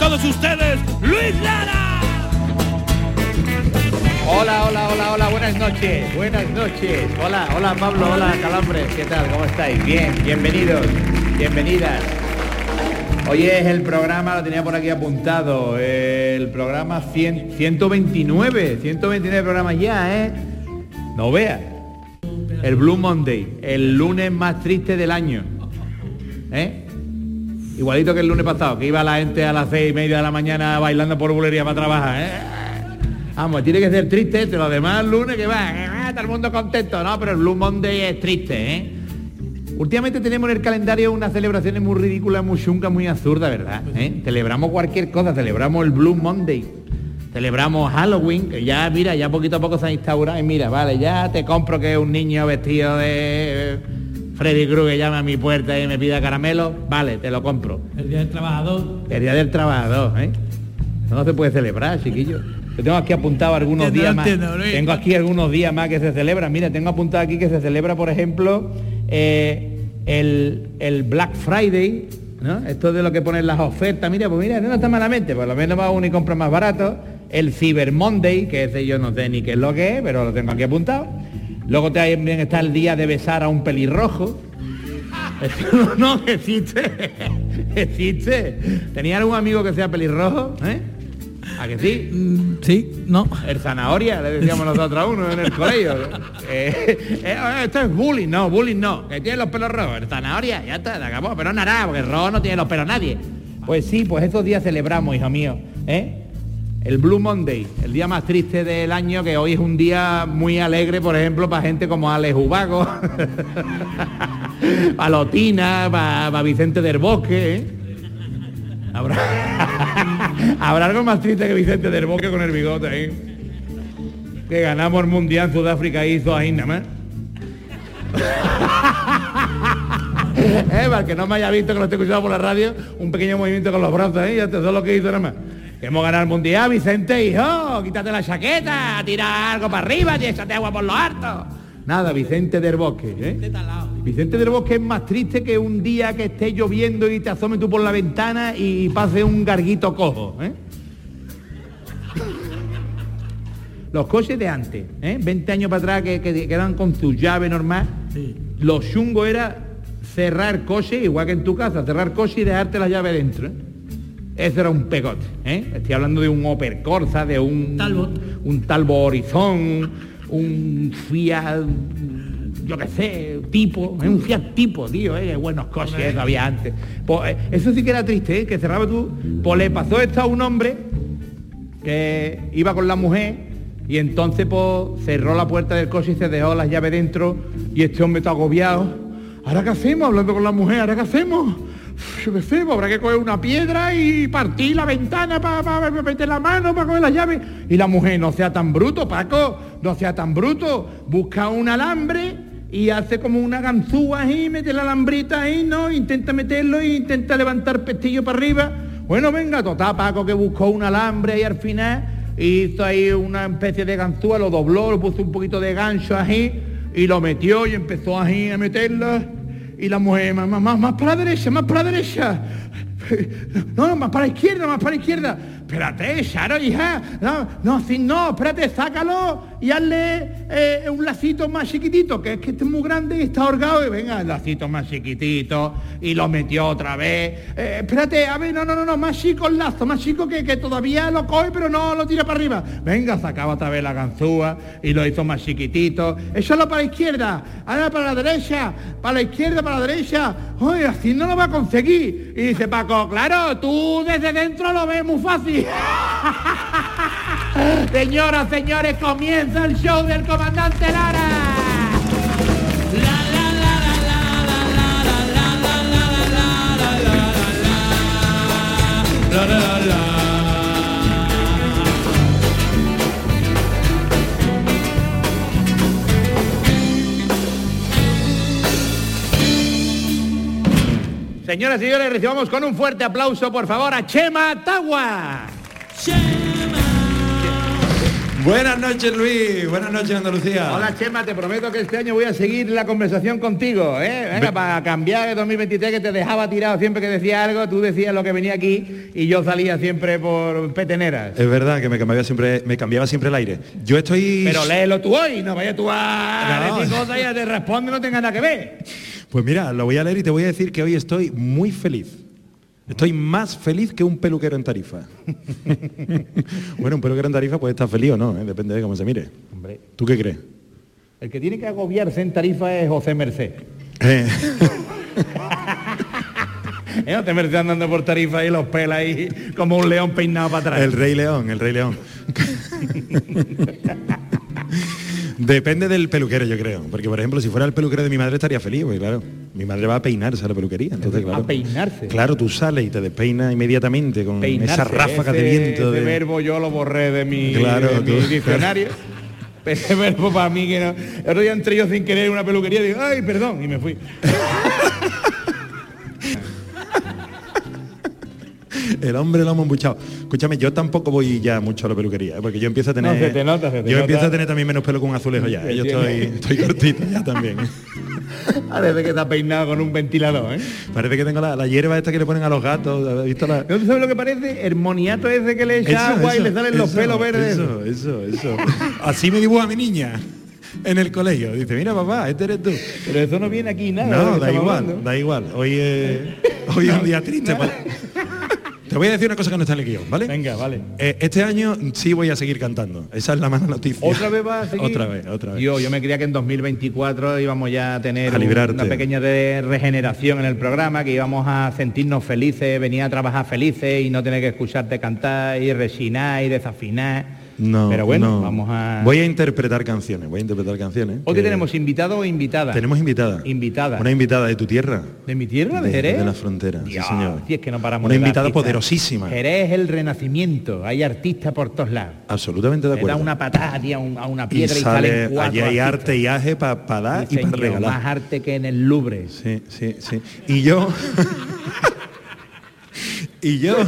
Todos ustedes, Luis Lara. Hola, hola, hola, hola, buenas noches, buenas noches. Hola, hola Pablo, hola Calambres, ¿qué tal? ¿Cómo estáis? Bien, bienvenidos, bienvenidas. Hoy es el programa, lo tenía por aquí apuntado, el programa 100, 129, 129 programas ya, ¿eh? No veas. El Blue Monday, el lunes más triste del año. ¿Eh? Igualito que el lunes pasado, que iba la gente a las seis y media de la mañana bailando por bulería para trabajar, ¿eh? Vamos, tiene que ser triste este, lo demás el lunes que va, todo el mundo contento, ¿no? Pero el Blue Monday es triste, ¿eh? Últimamente tenemos en el calendario unas celebraciones muy ridículas, muy chungas, muy absurdas, ¿verdad? ¿Eh? Celebramos cualquier cosa, celebramos el Blue Monday, celebramos Halloween, que ya, mira, ya poquito a poco se ha instaurado, y mira, vale, ya te compro que un niño vestido de Freddy Krueger llame a mi puerta y me pida caramelo, vale, te lo compro. El Día del Trabajador. El Día del Trabajador, ¿eh? No se puede celebrar, chiquillo. Yo tengo aquí apuntado algunos Entiendo, días más. entiendo. Tengo aquí algunos días más que se celebran. Mira, tengo apuntado aquí que se celebra, por ejemplo, eh, el, el Black Friday, ¿no? Esto de lo que ponen las ofertas. Mira, pues mira, no está malamente, por lo menos va uno y compra más barato. El Cyber Monday, que ese yo no sé ni qué es lo que es, pero lo tengo aquí apuntado. Luego también está el día de besar a un pelirrojo. Eso no existe. existe. ¿Tenía algún amigo que sea pelirrojo? ¿Eh? ¿A que sí? Mm, sí, no. El zanahoria, le decíamos nosotros a uno en el colegio. Eh, eh, esto es bullying, no, bullying no. Que tiene los pelos rojos. El zanahoria, ya está, se acabó. Pero no hará, porque el rojo no tiene los pelos nadie. Pues sí, pues esos días celebramos, hijo mío. ¿eh? El Blue Monday, el día más triste del año, que hoy es un día muy alegre, por ejemplo, para gente como Alex Ubago, para Lotina, para, Vicente del Bosque. ¿eh? Habrá, algo más triste que Vicente del Bosque con el bigote ahí. Que ganamos el mundial Sudáfrica hizo ahí nada más. eh, para que no me haya visto que lo esté escuchando por la radio, un pequeño movimiento con los brazos, ¿eh? Ya es lo que hizo nada más. Hemos ganado el mundial, Vicente, hijo, quítate la chaqueta, tira algo para arriba y échate agua por los hartos. Nada, Vicente del Bosque, ¿eh? Vicente del Bosque es más triste que un día que esté lloviendo y te asome tú por la ventana y pase un garguito cojo, ¿eh? Los coches de antes, ¿eh? 20 años para atrás que, que quedan con su llave normal, lo chungo era cerrar coche, igual que en tu casa, cerrar coche y dejarte la llave dentro. ¿eh? Eso era un pegote. ¿eh? Estoy hablando de un Opel Corsa, de un Talbot. un Talbot Horizon, un Fiat, yo qué sé, tipo, ¿eh? un Fiat tipo, tío, ¿eh? Buenos coches eso había antes. Pues, eh, eso sí que era triste, ¿eh? que cerraba tú. Pues le pasó esto a un hombre que iba con la mujer y entonces pues cerró la puerta del coche y se dejó las llaves dentro y este hombre está agobiado. ¿Ahora qué hacemos? Hablando con la mujer, ¿ahora qué hacemos? Yo sé, pues habrá que coger una piedra y partir la ventana para meter la mano para coger las llaves. Y la mujer, no sea tan bruto, Paco, no sea tan bruto. Busca un alambre y hace como una ganzúa ahí, mete la alambrita ahí, ¿no? Intenta meterlo e intenta levantar pestillo para arriba. Bueno, venga, total, Paco que buscó un alambre y al final hizo ahí una especie de ganzúa, lo dobló, lo puso un poquito de gancho ahí y lo metió y empezó ahí a meterla. Y la mujer, más, más, más, para la derecha, más para la derecha. No, no, más para la izquierda, más para la izquierda. Espérate, Charo, hija. No, no, no, espérate, sácalo y hazle eh, un lacito más chiquitito, que es que es muy grande y está ahorgado. Y venga, el lacito más chiquitito. Y lo metió otra vez. Eh, espérate, a ver, no, no, no, no, más chico el lazo, más chico que, que todavía lo coge, pero no lo tira para arriba. Venga, sacaba otra vez la ganzúa y lo hizo más chiquitito. Échalo para la izquierda, ahora para la derecha, para la izquierda, para la derecha. Oye, así no lo va a conseguir. Y dice Paco, claro, tú desde dentro lo ves muy fácil. Señoras, señores, comienza el show del comandante Lara. La, la, la, la. Señoras y señores, recibamos con un fuerte aplauso, por favor, a Chema Tagua. Buenas noches Luis, buenas noches Andalucía. Hola Chema, te prometo que este año voy a seguir la conversación contigo, ¿eh? Venga, para cambiar el 2023 que te dejaba tirado siempre que decía algo, tú decías lo que venía aquí y yo salía siempre por peteneras. Es verdad que me cambiaba siempre, me cambiaba siempre el aire. Yo estoy. Pero léelo tú hoy, no vayas tú a No. cosas y te responde, no tenga nada que ver. Pues mira, lo voy a leer y te voy a decir que hoy estoy muy feliz. Estoy más feliz que un peluquero en Tarifa. bueno, un peluquero en Tarifa puede estar feliz o no, ¿eh? depende de cómo se mire. Hombre, ¿Tú qué crees? el que tiene que agobiarse en tarifa es José Merced. Eh, ¿Eh? José Merced andando por tarifa y los pelos ahí como un león peinado para atrás. el Rey León, el Rey León. Depende del peluquero, yo creo. Porque, por ejemplo, si fuera el peluquero de mi madre estaría feliz, porque claro, mi madre va a peinarse a la peluquería. Entonces, ¿A claro, peinarse? Claro, tú sales y te despeinas inmediatamente con Peinarse, esa ráfaga ese- de viento. ese de- verbo yo lo borré de mi, Claro, de mi tú- diccionario. Ese verbo para mí que no. El otro día entré yo sin querer en una peluquería y digo, ay, perdón, y me fui. El hombre lo hemos embuchado. Escúchame, yo tampoco voy ya mucho a la peluquería, ¿eh? porque yo empiezo a tener. No, se te nota, se te yo nota. empiezo a tener también menos pelo con azulejo ya. ¿eh? Yo estoy, estoy cortito ya también. Parece que está peinado con un ventilador, ¿eh? Parece que tengo la, la hierba esta que le ponen a los gatos. ¿Has visto la? ¿No sabes lo que parece? El moniato ese que le echa Eso, agua y eso, le salen los pelos verdes. Eso, eso, eso. Así me dibuja mi niña en el colegio. Dice, mira papá, este eres tú. Pero eso no viene aquí nada. No, da igual, hablando. da igual. Hoy es, hoy es un día triste. Te voy a decir una cosa que no está en el guion, ¿vale? Venga, vale. Eh, este año sí voy a seguir cantando. Esa es la mala noticia. ¿Otra vez va a seguir? Otra vez, otra vez. Yo, yo me creía que en 2024 íbamos ya a tener A una pequeña de regeneración en el programa, que íbamos a sentirnos felices, venir a trabajar felices y no tener que escucharte cantar y rechinar y desafinar. No, Pero bueno, no. vamos a... Voy a interpretar canciones, voy a interpretar canciones. ¿Hoy que tenemos invitado o invitada? Tenemos invitada. Invitada. Una invitada de tu tierra. ¿De mi tierra, de, De- Jerez? de la frontera, sí, Dios, señor. si es que no paramos Una invitada poderosísima. Jerez es el renacimiento, hay artistas por todos lados. Absolutamente de Le da acuerdo. una patada tío, a, un- a una y piedra y, sale, salen allí hay artistas. arte y aje para dar Sí, y para señor, regalar. Más arte que en el Louvre. Sí, sí, sí. Y yo. y yo.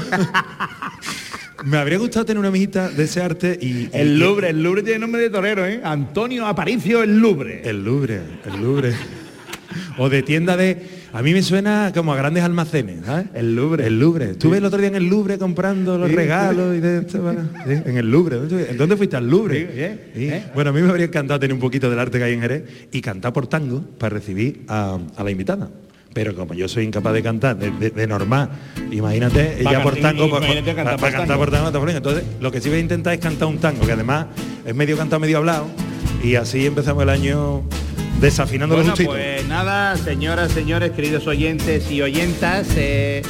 me habría gustado tener una amiguita de ese arte y. El Louvre, el Louvre tiene nombre de torero, ¿eh? Antonio Aparicio el Louvre. El Louvre, el Louvre. O de tienda de. A mí me suena como a grandes almacenes, ¿sabes? El Louvre. El Louvre. Estuve el otro día en el Louvre comprando los Sí, regalos y de esto, sí, en el Louvre. ¿Dónde estuve? ¿Dónde fuiste al Louvre? Sí, Sí. ¿eh? Bueno, a mí me habría encantado tener un poquito del arte que hay en Jerez y cantar por tango para recibir a, a la invitada. Pero como yo soy incapaz de cantar de, de- de normal, imagínate, ella por tango, para, cantar por cantar tango. por tango, por tango. Entonces, lo que sí voy a intentar es cantar un tango, que además es medio cantado, medio hablado, y así empezamos el año desafinando Bueno, los pues nada, señoras, señores, queridos oyentes y oyentas, eh,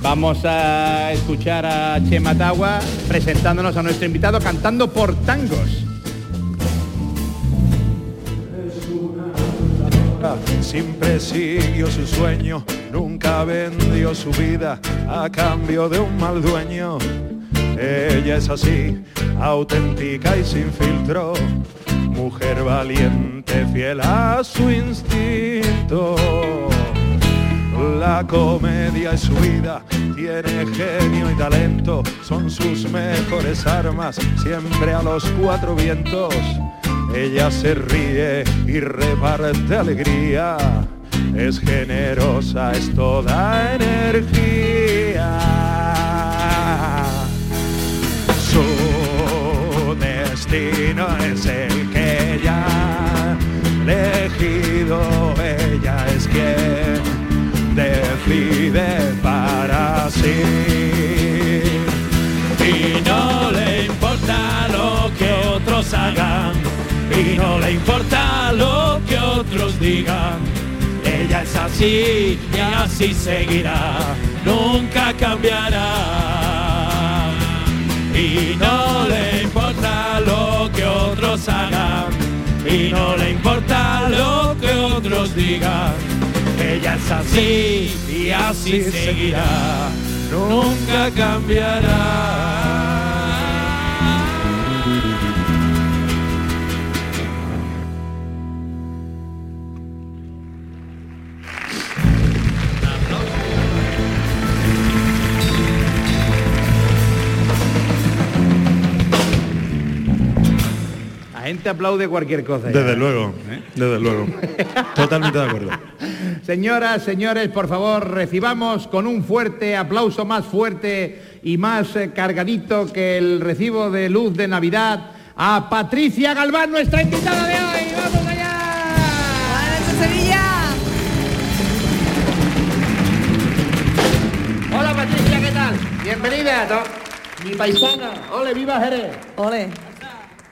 vamos a escuchar a Chema Tagua presentándonos a nuestro invitado cantando por tangos. Siempre siguió su sueño, nunca vendió su vida a cambio de un mal dueño. Ella es así, auténtica y sin filtro, mujer valiente, fiel a su instinto. La comedia es su vida, tiene genio y talento, son sus mejores armas, siempre a los cuatro vientos. Ella se ríe y reparte alegría, es generosa, es toda energía. Su destino es el que ella elegido, ella es quien decide para sí. Y no le importa lo que otros hagan, y no le importa lo que otros digan. Ella es así y así seguirá, nunca cambiará. Y no le importa lo que otros hagan, y no le importa lo que otros digan. Ella es así y así seguirá, nunca cambiará. La gente aplaude cualquier cosa. ya. Desde luego, desde luego. Totalmente de acuerdo. Señoras, señores, por favor, recibamos con un fuerte aplauso más fuerte y más eh, cargadito que el recibo de luz de Navidad a Patricia Galván, nuestra invitada de hoy. ¡Vamos allá! Sevilla! Hola Patricia, ¿qué tal? Bienvenida, ¿no? mi paisana. Ole, viva Jerez. Ole.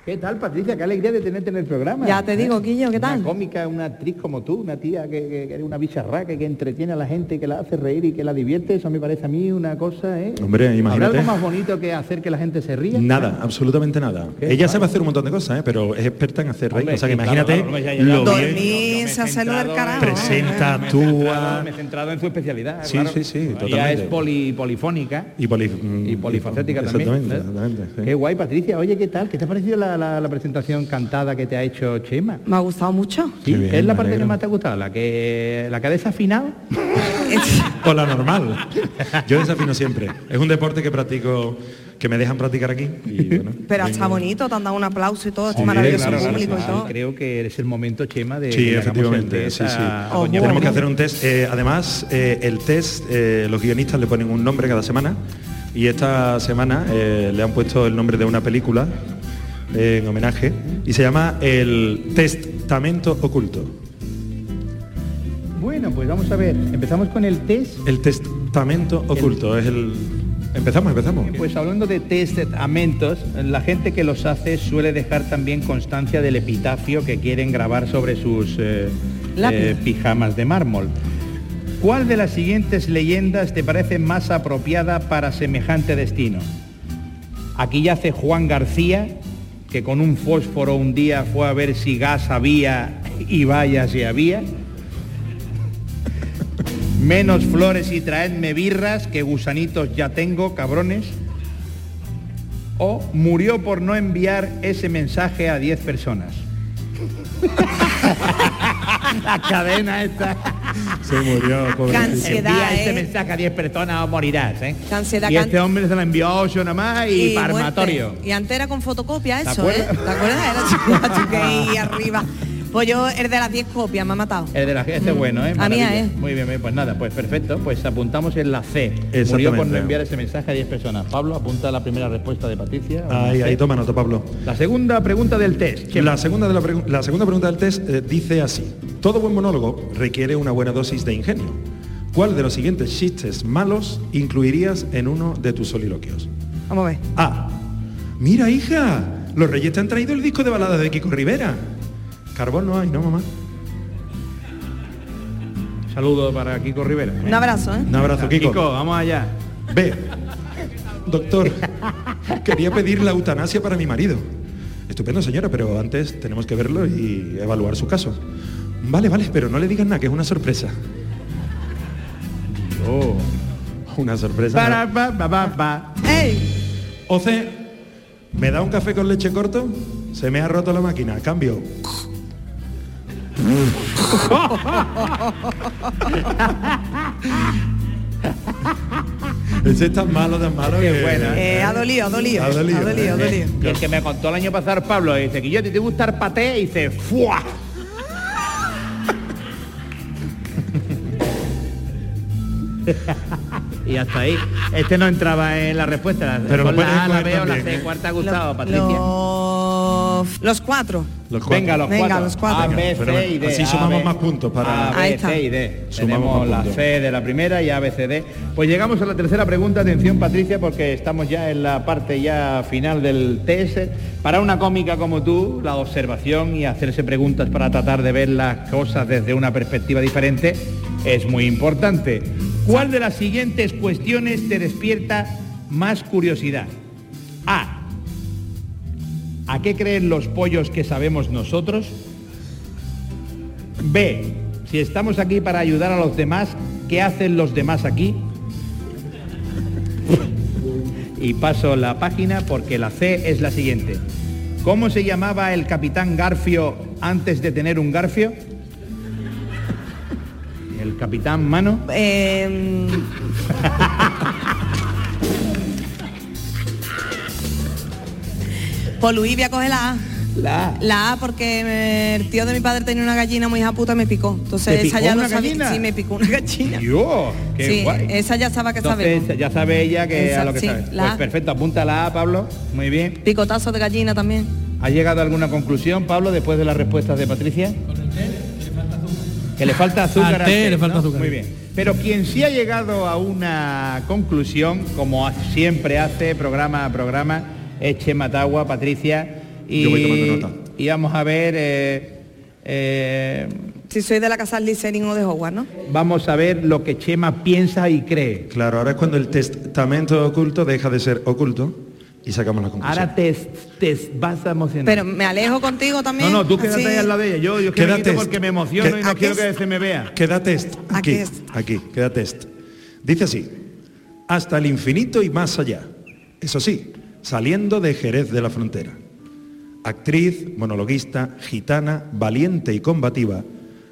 ¿Qué tal, Patricia? Qué alegría de tenerte en el programa. Ya te digo, ¿Eh? Guillo, ¿qué tal? Una cómica, una actriz como tú, una tía que, que, que eres una bicharraca, que entretiene a la gente, que la hace reír y que la divierte. Eso me parece a mí una cosa, ¿eh? Hombre, ¿Habrá imagínate. algo más bonito que hacer que la gente se ría? Nada, absolutamente nada. Qué Ella sabe hacer un montón de cosas, ¿eh? pero es experta en hacer reír. Hombre, o sea que claro, imagínate claro, ya, ya. lo bien del carajo. presenta, centrado- actúa Me he centrado en su especialidad. Sí, claro. sí, sí, Ella totalmente. es poli- polifónica. y, poli- Y polifacética también. Exactamente, ¿eh? exactamente. sí. Qué guay, Patricia. Oye, ¿qué tal? ¿Qué te ha parecido la, la- la presentación cantada que te ha hecho Chema? Me ha gustado mucho. Sí, Qué bien, ¿qué es la parte que más te ha gustado? ¿La que, la que ha desafinado? O la normal. Yo desafino siempre. Es un deporte que practico, que me dejan practicar aquí. Y, bueno, Pero está bonito, te han dado un aplauso y todo, este Sí, maravilloso claro, claro, público y todo. Creo que es el momento, Chema, de Sí, que efectivamente, sí, sí. Oh, Tenemos que hacer un test. Eh, además, eh, el test, eh, los guionistas le ponen un nombre cada semana y esta semana eh, le han puesto el nombre de una película en homenaje y se llama El Testamento Oculto. Bueno, pues vamos a ver. Empezamos con el test. El Testamento Oculto es el... Empezamos, empezamos. Pues hablando de testamentos, la gente que los hace suele dejar también constancia del epitafio que quieren grabar sobre sus eh, eh, pijamas de mármol. ¿Cuál de las siguientes leyendas te parece más apropiada para semejante destino? Aquí yace Juan García, que con un fósforo un día fue a ver si gas había y vaya si había. Menos flores y traedme birras, que gusanitos ya tengo, cabrones. O murió por no enviar ese mensaje a 10 personas. La cadena esta. Se murió, pobrecito. ansiedad, Envía ¿eh? este mensaje a 10 personas o morirás, ¿eh? Qué ansiedad, y este hombre se lo envió a 8 nada más y, para muerte. armatorio. Y antes era con fotocopia ¿Te eso, ¿eh? acuerdas? ¿Te acuerdas? Era chico, chico ahí arriba. Pues yo, el de las 10 copias, me ha matado. El de la este es bueno, ¿eh? A mí, Maravilla. ¿eh? Muy bien, pues nada, pues perfecto. Pues apuntamos en la C. Murió por no enviar ese mensaje a 10 personas. Pablo, apunta la primera respuesta de Patricia. Ahí, ahí, toma nota, Pablo. La segunda pregunta del test. La segunda, de la, pregu- la segunda pregunta del test eh, dice así. Todo buen monólogo requiere una buena dosis de ingenio. ¿Cuál de los siguientes chistes malos incluirías en uno de tus soliloquios? Vamos a ver. A. Mira, hija, los reyes te han traído el disco de baladas de Kiko Rivera. Carbón no hay, ¿no, mamá? Saludo para Kiko Rivera. Un abrazo, ¿eh? Un abrazo, Kiko. Kiko, vamos allá. B. Doctor, quería pedir la eutanasia para mi marido. Estupendo, señora, pero antes tenemos que verlo y evaluar su caso. Vale, vale, pero no le digan nada, que es una sorpresa. Oh. Una sorpresa. Para, pa, pa, pa, pa. ¡Ey! O C. ¿Me da un café con leche corto? Se me ha roto la máquina. Cambio. Ese es tan malo, tan malo Qué que... buena. Eh, ha dolido, ha dolido. Ha dolido, Ha dolido, ha eh. dolido. Y el que me contó el año pasado Pablo dice que yo te gusta el paté y dice ¡fua! y hasta ahí. Este no entraba en la respuesta. Pero lo Con la A, la B o la C. ¿eh? ¿Cuál te ha gustado, Lo- Patricia? Los, los cuatro. Los cuatro. Venga, los Venga, cuatro. los cuatro. A, B, C y D. así A, sumamos B. más puntos para- A, B. C y D. Sumamos la. C de la primera y A, B, C, D. Pues llegamos a la tercera pregunta. Atención, Patricia, porque estamos ya en la parte ya final del test. Para una cómica como tú, la observación y hacerse preguntas para tratar de ver las cosas desde una perspectiva diferente es muy importante. ¿Cuál de las siguientes cuestiones te despierta más curiosidad? A. ¿A qué creen los pollos que sabemos nosotros? B. Si estamos aquí para ayudar a los demás, ¿qué hacen los demás aquí? y paso la página porque la C es la siguiente. ¿Cómo se llamaba el capitán Garfio antes de tener un Garfio? El capitán Mano. Eh, Pues Luis, voy a coger la A. La A. La A porque el tío de mi padre tenía una gallina muy hija puta y me picó. Entonces ¿Te esa ya una no sabía. gallina? Sí, me picó una gallina. Dios, qué sí, guay. esa ya sabe que Entonces sabemos. ya sabe ella que Esa- a lo que sí, sabe. la Pues A. perfecto, apunta la A, Pablo. Muy bien. Picotazo de gallina también. ¿Ha llegado a alguna conclusión, Pablo, después de las respuestas de Patricia? Que le falta azúcar. Al té té, le falta ¿no? azúcar. Muy bien. Pero quien sí ha llegado a una conclusión, como siempre hace programa a programa, es Chema Tagua, Patricia. Y, Yo voy tomando nota. y vamos a ver, eh, eh, Si soy de la casa Licerin o de Hogwarts, ¿no? vamos a ver lo que Chema piensa y cree. Claro, ahora es cuando el testamento oculto deja de ser oculto y sacamos la conclusión. Ahora te, te vas a emocionar. Pero me alejo contigo también. no, no, tú quédate así. ahí al lado de ella. Yo, yo Queda test. porque me emociono Que- y no ¿A quiero que se me vea. Queda test. ¿A Aquí, es? aquí, queda test. Dice así, hasta el infinito y más allá. Eso sí, saliendo de Jerez de la Frontera. Actriz, monologuista, gitana, valiente y combativa,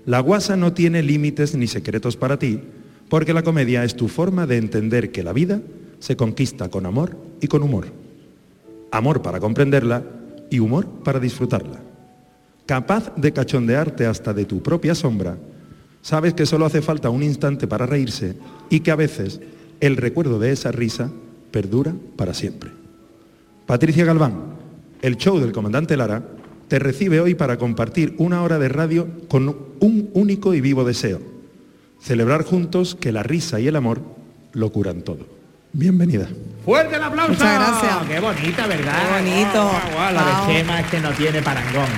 la guasa no tiene límites ni secretos para ti, porque la comedia es tu forma de entender que la vida se conquista con amor y con humor. Amor para comprenderla y humor para disfrutarla. Capaz de cachondearte hasta de tu propia sombra, sabes que solo hace falta un instante para reírse y que a veces el recuerdo de esa risa perdura para siempre. Patricia Galván, el show del comandante Lara, te recibe hoy para compartir una hora de radio con un único y vivo deseo. Celebrar juntos que la risa y el amor lo curan todo. Bienvenida. ¡Fuerte el aplauso! Muchas gracias. ¡Qué bonita, verdad! Qué bonito. La de Chema es que no tiene parangón.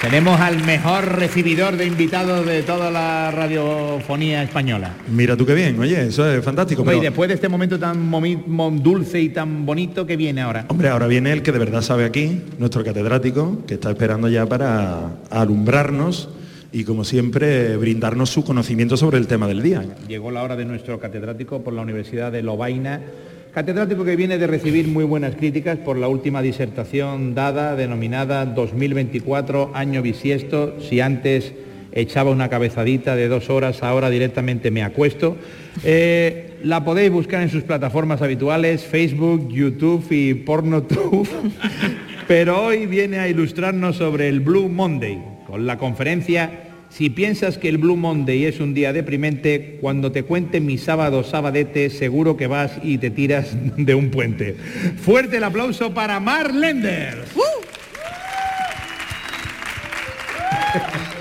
Tenemos al mejor recibidor de invitados de toda la radiofonía española. Mira tú qué bien, oye, eso es fantástico. Y después de este momento tan dulce y tan bonito que viene ahora. Hombre, ahora viene el que de verdad sabe aquí, nuestro catedrático, que está esperando ya para alumbrarnos y como siempre brindarnos su conocimiento sobre el tema del día. Llegó la hora de nuestro catedrático por la Universidad de Lovaina, catedrático que viene de recibir muy buenas críticas por la última disertación dada denominada 2024 año bisiesto, si antes echaba una cabezadita de dos horas, ahora directamente me acuesto. Eh, la podéis buscar en sus plataformas habituales, Facebook, YouTube y PornoTube, pero hoy viene a ilustrarnos sobre el Blue Monday, con la conferencia si piensas que el Blue Monday es un día deprimente, cuando te cuente mi sábado sabadete, seguro que vas y te tiras de un puente. Fuerte el aplauso para Mar Lender.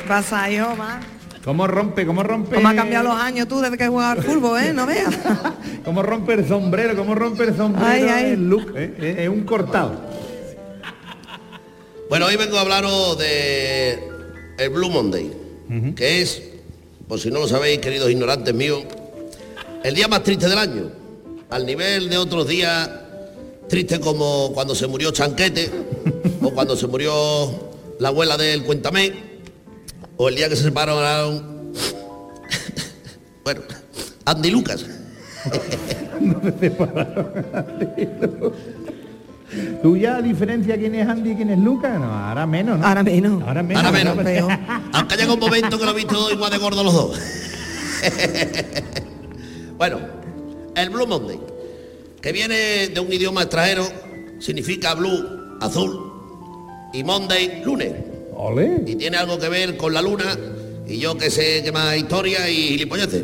Pasa, hijo, más. ¿Cómo rompe, cómo rompe? ¿Cómo ha cambiado los años tú desde que juegas al fútbol, eh? No veas. ¿Cómo rompe el sombrero? ¿Cómo rompe el sombrero? Ay, ay. El look, ¿eh? Es- Es un cortado. Bueno, hoy vengo a hablaros de el Blue Monday, que es, por si no lo sabéis, queridos ignorantes míos, el día más triste del año, al nivel de otros días tristes como cuando se murió Chanquete, o cuando se murió la abuela del Cuéntame, o el día que se separaron, bueno, Andy Lucas. ¿Tú ya diferencia quién es Andy y quién es Lucas? No, ahora menos, ¿no? Ahora menos. Ahora menos. Ahora menos. Aunque llega un momento que lo he visto igual de gordo los dos. bueno, el Blue Monday, que viene de un idioma extranjero, significa blue, azul, y Monday, lunes. Ole. Y tiene algo que ver con la luna, y yo que sé que más historia y gilipolleces.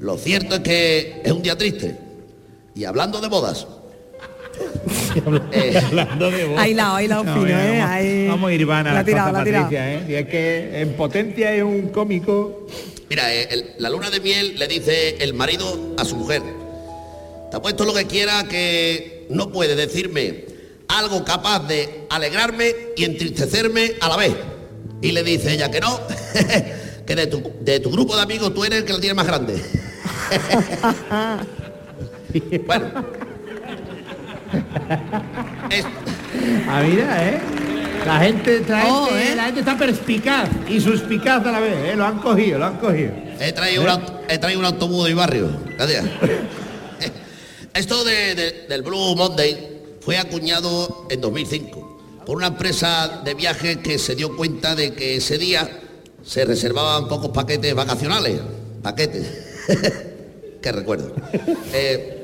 Lo cierto es que es un día triste. Y hablando de bodas, Hablando de No, fino, mira, ¿eh? vamos, Ahí. vamos a ir van a La tirado, la. Patricia, ¿eh? Y es que en potencia es un cómico. Mira, eh, el- la luna de miel le dice el marido a su mujer. Te apuesto lo que quiera que no puede decirme algo capaz de alegrarme y entristecerme a la vez. Y le dice ella que no, que de tu, de tu grupo de amigos tú eres el que la tiene más grande. bueno. Es- Ah, mira, ¿eh? La gente, la, Oh, ¿eh? la gente está perspicaz y suspicaz a la vez, ¿eh? Lo han cogido, lo han cogido. He traído, un, aut- he traído un autobús de mi barrio. Gracias. Esto de- de- del Blue Monday fue acuñado en 2005 por una empresa de viaje que se dio cuenta de que ese día se reservaban pocos paquetes vacacionales. Paquetes. Qué recuerdo. Eh,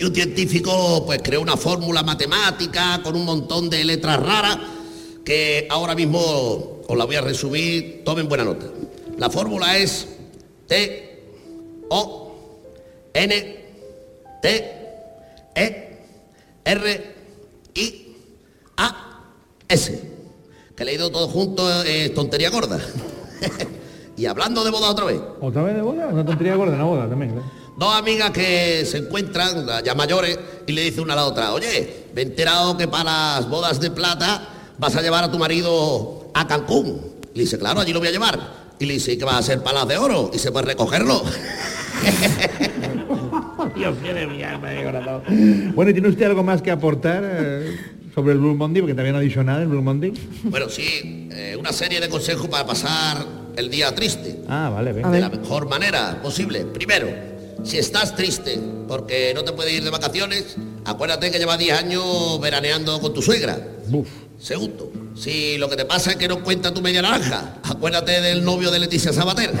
y un científico pues creó una fórmula matemática con un montón de letras raras que ahora mismo os la voy a resumir, tomen buena nota. La fórmula es T, O, N, T, E, R, I, A, S. Que he leído todo junto es tontería gorda. y hablando de boda otra vez. ¿Otra vez de boda? Una tontería gorda, una boda también. ¿eh? Dos amigas que se encuentran, ya mayores, y le dice una a la otra, oye, me he enterado que para las bodas de plata vas a llevar a tu marido a Cancún. Y le dice, claro, allí lo voy a llevar. Y le dice, ¿y qué va a hacer para las de oro? Y se puede recogerlo. Dios mío de mi alma, de corazón. Bueno, ¿y tiene usted algo más que aportar eh, sobre el Blue Monday? Porque también no ha dicho nada el Blue Monday. Bueno, sí, eh, una serie de consejos para pasar el día triste. Ah, vale, venga. de la mejor manera posible. Primero, si estás triste porque no te puedes ir de vacaciones, acuérdate que llevas 10 años veraneando con tu suegra. Buf. Segundo, si lo que te pasa es que no cuenta tu media naranja, acuérdate del novio de Leticia Sabater.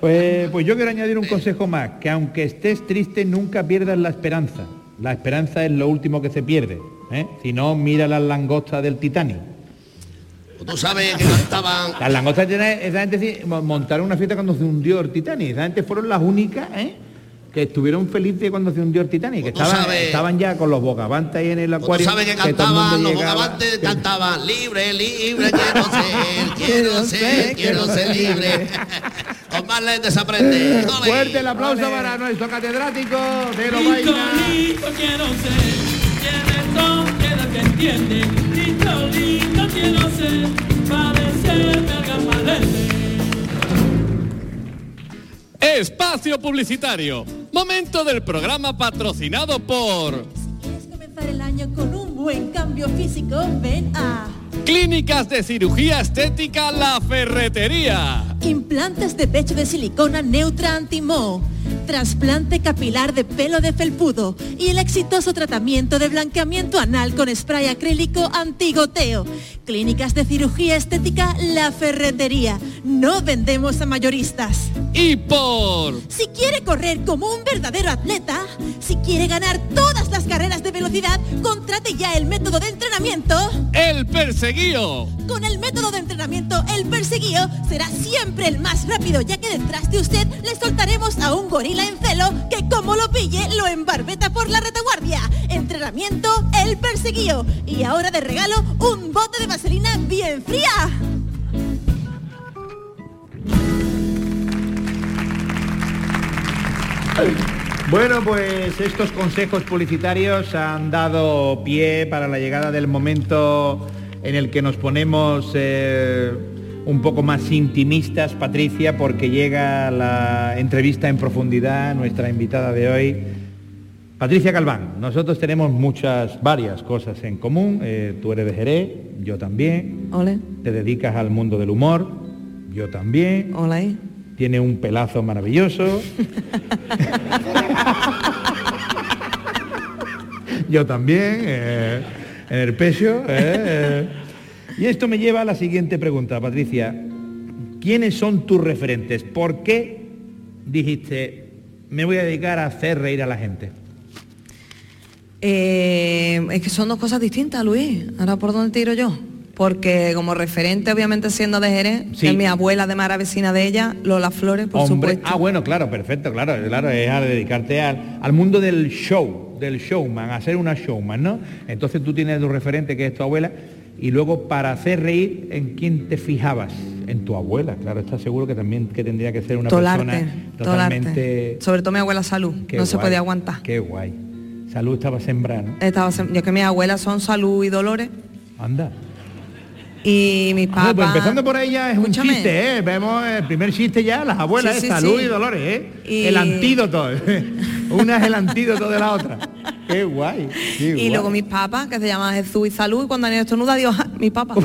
Pues, pues yo quiero añadir un consejo más, que aunque estés triste nunca pierdas la esperanza. La esperanza es lo último que se pierde. ¿eh? Si no, mira las langostas del Titanic. Tú sabes que cantaban... Las langostas, esa gente sí, mo- montaron una fiesta cuando se hundió el Titanic. Esa gente fueron las únicas ¿eh? que estuvieron felices cuando se hundió el Titanic. Que Pues estaban, sabes- estaban ya con los bogavantes ahí en el Pues acuario. Tú sabes que cantaban, los llegaba, bogavantes que- cantaban libre, libre, quiero ser, quiero ser, quiero ser libre. Con más lentes se aprende. ¡Ole! Fuerte el aplauso para nuestro catedrático de Lobaina. quiero ser, quiénes son, quién es que entiende. Listo, listo quiero ser, parecerme al gamalete. Espacio Publicitario. Momento del programa patrocinado por ¿Quieres comenzar el año con un buen cambio físico? Ven a Clínicas de Cirugía Estética La Ferretería. Implantes de pecho de silicona Neutra Antimo. Trasplante capilar de pelo de felpudo y el exitoso tratamiento de blanqueamiento anal con spray acrílico antigoteo. Clínicas de cirugía estética La Ferretería. No vendemos a mayoristas. Y por Si quiere correr como un verdadero atleta, si quiere ganar todas las carreras de velocidad, contrate ya el método de entrenamiento. El Perseguío. Con el método de entrenamiento El Perseguío será siempre el más rápido, ya que detrás de usted le soltaremos a un gorila en celo que como lo pille lo embarbeta por la retaguardia. Entrenamiento El Perseguío. Y ahora de regalo un bote de vaselina bien fría. Bueno, pues estos consejos publicitarios han dado pie para la llegada del momento en el que nos ponemos eh, un poco más intimistas, Patricia, porque llega la entrevista en profundidad, nuestra invitada de hoy. Patricia Calván, nosotros tenemos muchas, varias cosas en común. Eh, tú eres de Jerez, yo también. Ole, Te dedicas al mundo del humor, yo también. hola ahí. Tiene un pelazo maravilloso. Yo también, eh, en el pecho. eh, eh. Y esto me lleva a la siguiente pregunta, Patricia. ¿Quiénes son tus referentes? ¿Por qué dijiste, me voy a dedicar a hacer reír a la gente? Eh, es que son dos cosas distintas, Luis. Ahora, ¿por dónde tiro yo? Porque como referente, obviamente siendo de Jerez, Sí. es mi abuela de Mara vecina de ella, Lola Flores, por Hombre, supuesto. ah, bueno, claro, perfecto, claro, claro, es a dedicarte al, al mundo del show, del showman, a ser una showman, ¿no? Entonces tú tienes tu referente, que es tu abuela, y luego para hacer reír, ¿en quién te fijabas? En tu abuela, claro, estás seguro que también que tendría que ser una Tolarte, persona tolarte. totalmente... Sobre todo mi abuela Salud, Qué no se podía aguantar. Qué guay. Salud estaba sembrada, ¿no? Estaba sem- yo que mis abuelas son Salud y Dolores Anda. y mis Ah, papás... pues empezando por ya es Escúchame. un chiste, ¿eh? Vemos el primer chiste ya, las abuelas, Sí, ¿eh? sí, salud sí. y dolores, ¿eh? Y- El antídoto. Una es el antídoto de la otra. Qué guay. qué Y guay. luego mis papas, que se llaman Jesús y Salud, y cuando han estornuda, Dios, ¡ah! mi papa.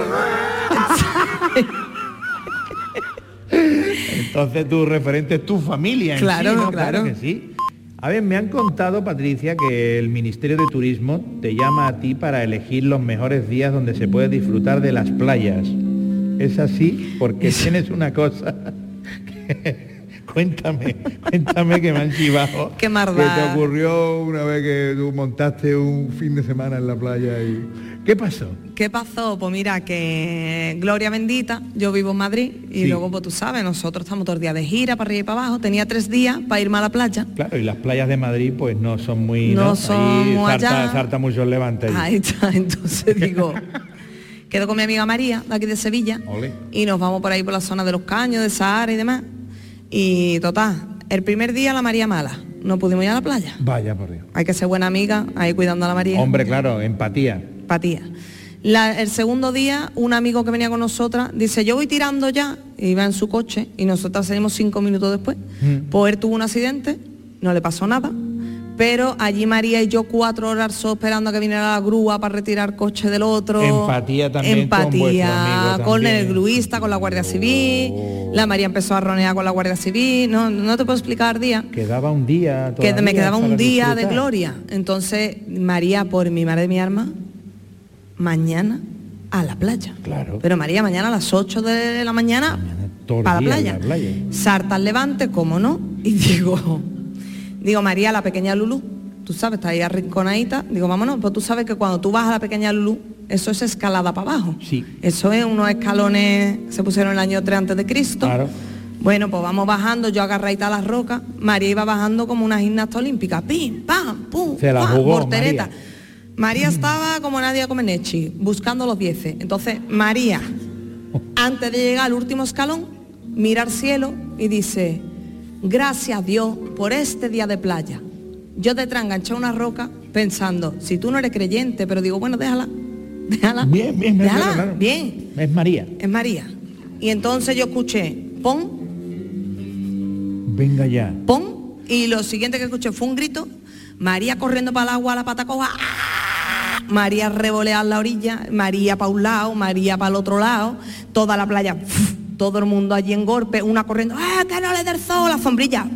Entonces tu referente es tu familia. en Claro, sí, ¿no? claro. que sí. A ver, me han contado, Patricia, que el Ministerio de Turismo te llama a ti para elegir los mejores días donde se puede disfrutar de las playas. ¿Es así? Porque tienes una cosa... que- Cuéntame, cuéntame que me han chivado. Qué Que te ocurrió una vez que tú montaste un fin de semana en la playa y... ¿Qué pasó? ¿Qué pasó? Pues mira, que Gloria bendita, yo vivo en Madrid y Sí. luego, pues tú sabes, nosotros estamos todos los días de gira para arriba y para abajo. Tenía tres días para irme a la playa. Claro, y las playas de Madrid pues no son muy... No son muy zarta, allá. zarta mucho el levante. Ahí está, entonces digo, quedo con mi amiga María, de aquí de Sevilla, y nos vamos por ahí por la zona de los caños, de Sahara y demás. Y total, el primer día la María mala, no pudimos ir a la playa. Vaya por Dios. Hay que ser buena amiga, ahí cuidando a la María. Hombre, claro, empatía. empatía. La- el segundo día, un amigo que venía con nosotras dice, yo voy tirando ya, y iba en su coche, y nosotras salimos cinco minutos después. Mm. Pues él tuvo un accidente, no le pasó nada, pero allí María y yo cuatro horas esperando a que viniera la grúa para retirar coche del otro. Empatía también Empatía con el gruista, con la Guardia Civil. Oh. La María empezó a ronear con la Guardia Civil. No, no te puedo explicar día Quedaba un día que me quedaba un día de gloria. Entonces, María, por mi madre de mi arma, mañana a la playa. Claro. Pero María, mañana a las 8 de la mañana, el para la playa. la playa. Sarta al levante, como no. Y digo, digo, María, la pequeña Lulú, tú sabes, está ahí arrinconadita. Digo, vámonos, pues tú sabes que cuando tú vas a la pequeña Lulú, eso es escalada para abajo. Sí. Eso es unos escalones que se pusieron en el año 3 antes de Cristo. Claro. Bueno, pues vamos bajando, yo agarradita a las rocas, María iba bajando como una gimnasta olímpica, pim, pam, pum, Se la pam, jugó, voltereta. María. María estaba como Nadia Comenechi, buscando los dieces. Entonces, María, antes de llegar al último escalón, mira al cielo y dice, gracias a Dios por este día de playa. Yo detrás enganché una roca pensando, si tú no eres creyente, pero digo, bueno, déjala, déjala. Bien, bien, bien, déjala, claro, claro. bien Es María. es María. Y entonces yo escuché, pon, Venga ya. pon, y lo siguiente que escuché fue un grito, María corriendo para el agua a la pata coja, ¡ah! María revolear la orilla, María para un lado, María para el otro lado, toda la playa, ¡fuf! Todo el mundo allí en golpe, una corriendo, ¡ah, que no le dé el sol, la sombrilla!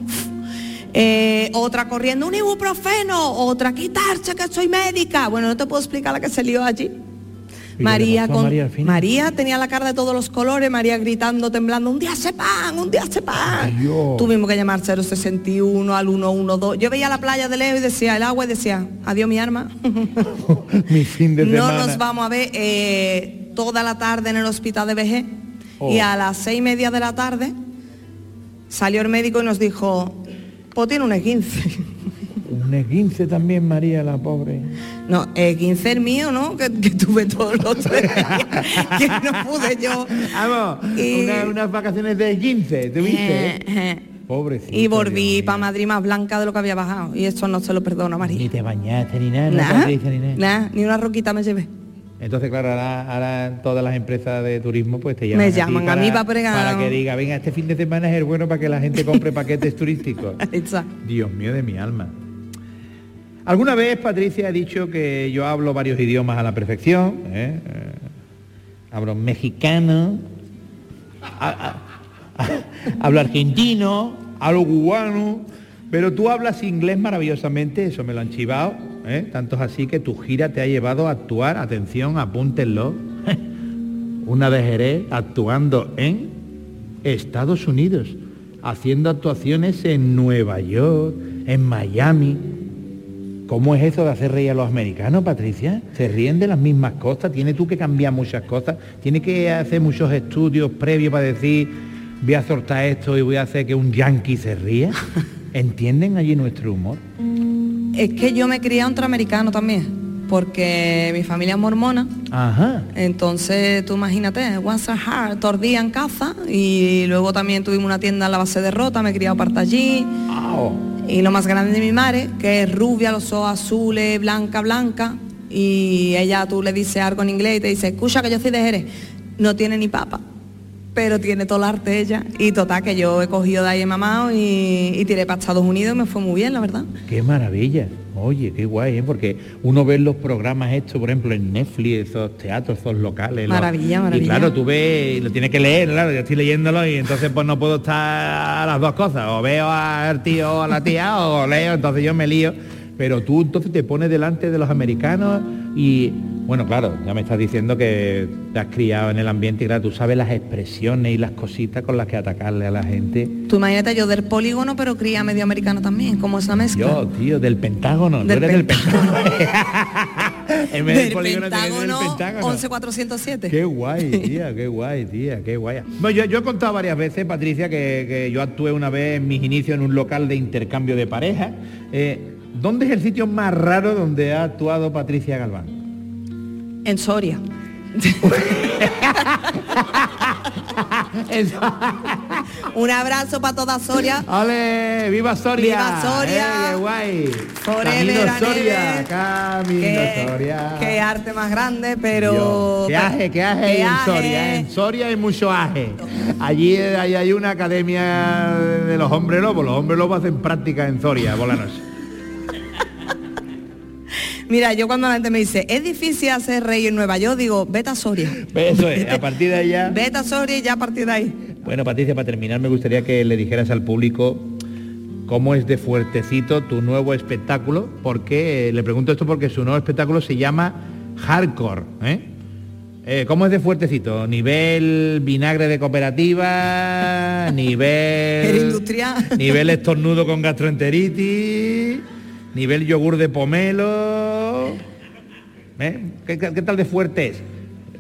Eh, otra corriendo, un ibuprofeno, otra quitarse que soy médica. Bueno, no te puedo explicar la que se lió allí. María con María tenía la cara de todos los colores, María gritando, temblando, un día se pan, un día se pan. Dios. Tuvimos que llamar 061 al 112. Yo veía la playa de lejos y decía el agua y decía, adiós mi arma. Mi fin de no semana. nos vamos a ver eh, toda la tarde en el hospital de VG Oh. y a las seis y media de la tarde salió el médico y nos dijo, pues tiene un E15. Un esguince también, María, la pobre. No, E15 el mío, ¿no? Que, que tuve todos los tres que no pude yo. Vamos, Y- una- unas vacaciones de esguince, ¿tuviste? Eh, eh. Pobrecito. Y volví para. Madrid más blanca de lo que había bajado. Y eso no se lo perdono a Ni María. te bañaste ni nada, no Nada, Patricia, ni nada. nada, ni una roquita me llevé. Entonces, claro, ahora, ahora todas las empresas de turismo pues te llaman, Me ti llaman a mí para pregar. para que diga, venga, este fin de semana es el bueno para que la gente compre paquetes turísticos. Esa. Dios mío de mi alma. Alguna vez Patricia ha dicho que yo hablo varios idiomas a la perfección. ¿eh? Eh, hablo mexicano, a- a- a- hablo argentino, hablo cubano, pero tú hablas inglés maravillosamente, eso me lo han chivado. ¿Eh? Tanto es así que tu gira te ha llevado a actuar, atención, apúntenlo, una de Jerez actuando en Estados Unidos, haciendo actuaciones en Nueva York, en Miami. ¿Cómo es eso de hacer reír a los americanos, Patricia? ¿Se ríen de las mismas cosas? ¿Tiene tú que cambiar muchas cosas? ¿Tiene que hacer muchos estudios previos para decir, voy a soltar esto y voy a hacer que un yankee se ría? ¿Entienden allí nuestro humor? Es que yo me crié entre americanos también, porque mi familia es mormona. Ajá. Entonces, tú imagínate, once a heart, todos los días en casa. Y luego también tuvimos una tienda en la base de Rota, me he criado parte allí. Au. Y lo más grande de mi madre, que es rubia, los ojos azules, blanca, blanca. Y ella, tú le dices algo en inglés y te dice, escucha que yo soy de Jerez. No tiene ni papa. Pero tiene todo el arte ella. Y total, que yo he cogido de ahí mamá y, y tiré para Estados Unidos me fue muy bien, la verdad. Qué maravilla. Oye, qué guay, ¿eh? porque uno ve los programas estos, por ejemplo, en Netflix, esos teatros, esos locales. los- Maravilla, Y maravilla. claro, tú ves y lo tienes que leer, claro, yo estoy leyéndolo y entonces pues no puedo estar a las dos cosas. O veo al tío o a la tía o leo, entonces yo me lío. Pero tú entonces te pones delante de los americanos y, bueno, claro, ya me estás diciendo que te has criado en el ambiente y claro, tú sabes las expresiones y las cositas con las que atacarle a la gente. Tú imagínate yo del polígono, pero cría medio americano también, como esa mezcla. Yo, tío, del Pentágono. Del tú eres del Pentágono. en vez del del polígono del Pentágono, Pentágono. 11407. Qué guay, tía, qué guay, tía, qué guay. Bueno, yo, yo he contado varias veces, Patricia, que, que yo actué una vez en mis inicios en un local de intercambio de pareja. Eh, ¿Dónde es el sitio más raro donde ha actuado Patricia Galván? En Soria. Un abrazo para toda Soria. ¡Ale! ¡Viva Soria! ¡Viva Soria! ¡Eh, guay! Forever Camino Soria. Camino Qué, Soria. qué arte más grande, pero... Dios, qué aje, qué aje qué en aje. Soria. En Soria hay mucho aje. Allí hay, hay una academia de los hombres lobos. Los hombres lobos hacen práctica en Soria por la noche. Mira, yo cuando la gente me dice, es difícil hacer rey en Nueva York, digo, vete a Soria. Eso es, a partir de allá. Vete a Soria y ya a partir de ahí. Bueno, Patricia, para terminar me gustaría que le dijeras al público cómo es de fuertecito tu nuevo espectáculo, porque eh, le pregunto esto porque su nuevo espectáculo se llama Hardcore. ¿eh? Eh, ¿Cómo es de fuertecito? ¿Nivel vinagre de cooperativa? ¿Nivel... El industrial. ¿Nivel estornudo con gastroenteritis? ¿Nivel yogur de pomelo? ¿Eh? ¿Qué, tal de fuerte es?